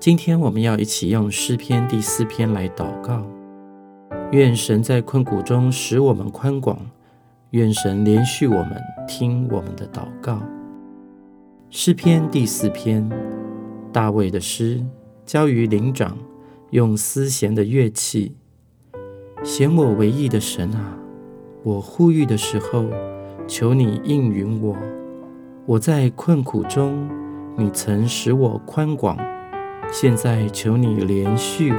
今天我们要一起用诗篇第四篇来祷告。愿神在困苦中使我们宽广，愿神连续我们，听我们的祷告。诗篇第四篇，大卫的诗，交于灵长，用丝弦的乐器。显我唯一的神啊，我呼吁的时候，求你应允我。我在困苦中，你曾使我宽广，现在求你连续我，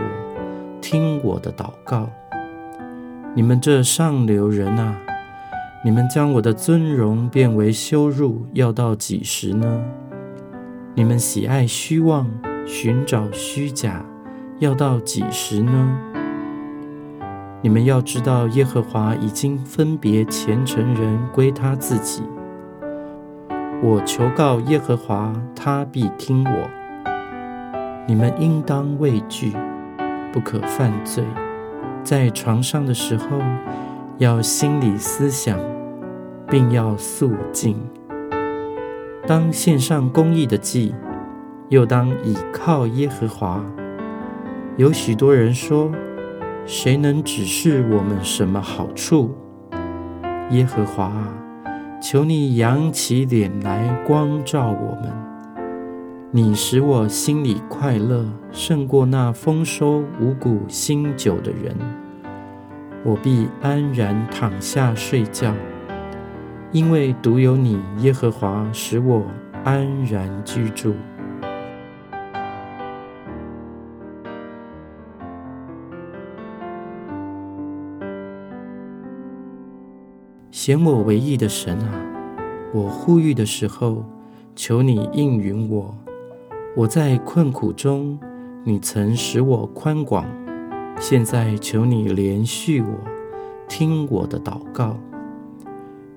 听我的祷告。你们这上流人啊，你们将我的尊荣变为羞辱，要到几时呢？你们喜爱虚妄，寻找虚假，要到几时呢？你们要知道，耶和华已经分别虔诚人归他自己。我求告耶和华，他必听我。你们应当畏惧，不可犯罪。在床上的时候，要心里思想，并要肃静。当献上公义的祭，又当倚靠耶和华。有许多人说：“谁能指示我们什么好处？”耶和华啊，求你扬起脸来光照我们。你使我心里快乐，胜过那丰收五谷新酒的人。我必安然躺下睡觉，因为独有你，耶和华，使我安然居住。显我唯一的神啊，我呼吁的时候，求你应允我。我在困苦中，你曾使我宽广，现在求你连续我，听我的祷告。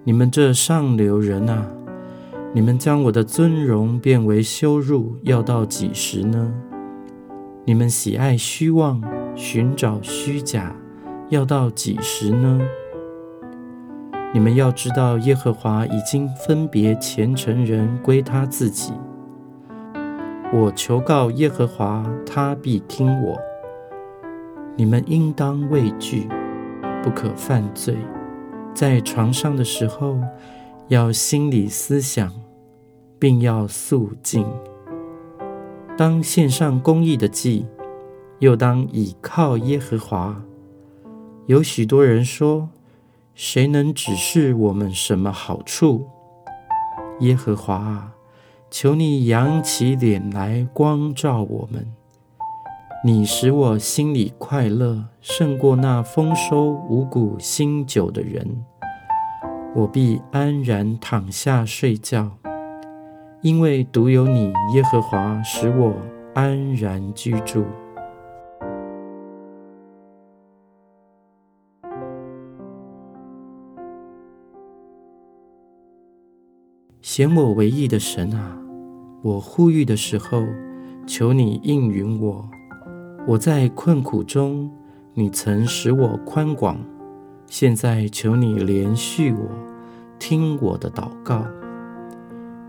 你们这上流人啊，你们将我的尊荣变为羞辱，要到几时呢？你们喜爱虚妄，寻找虚假，要到几时呢？你们要知道，耶和华已经分别虔诚人归他自己。我求告耶和华，他必听我。你们应当畏惧，不可犯罪。在床上的时候，要心里思想，并要肃静。当献上公义的祭，又当倚靠耶和华。有许多人说：“谁能指示我们什么好处？”耶和华啊！求你扬起脸来光照我们，你使我心里快乐，胜过那丰收五谷新酒的人。我必安然躺下睡觉，因为独有你，耶和华，使我安然居住。显我唯一的神啊！我呼吁的时候，求你应允我。我在困苦中，你曾使我宽广，现在求你连续我，听我的祷告。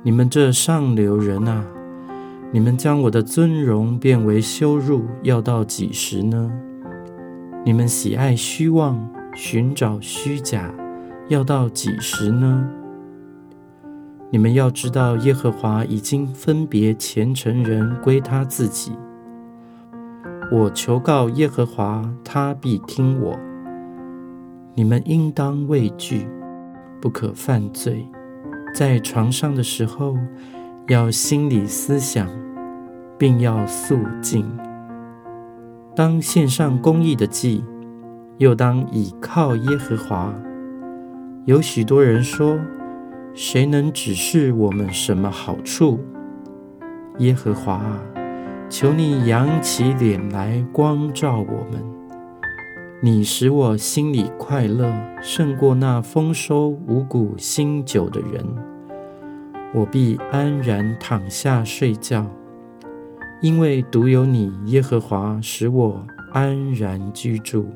你们这上流人啊，你们将我的尊荣变为羞辱，要到几时呢？你们喜爱虚妄，寻找虚假，要到几时呢？你们要知道，耶和华已经分别虔诚人归他自己。我求告耶和华，他必听我。你们应当畏惧，不可犯罪。在床上的时候，要心里思想，并要肃静。当献上公义的祭，又当倚靠耶和华。有许多人说。谁能指示我们什么好处？耶和华啊，求你扬起脸来光照我们。你使我心里快乐，胜过那丰收五谷新酒的人。我必安然躺下睡觉，因为独有你，耶和华，使我安然居住。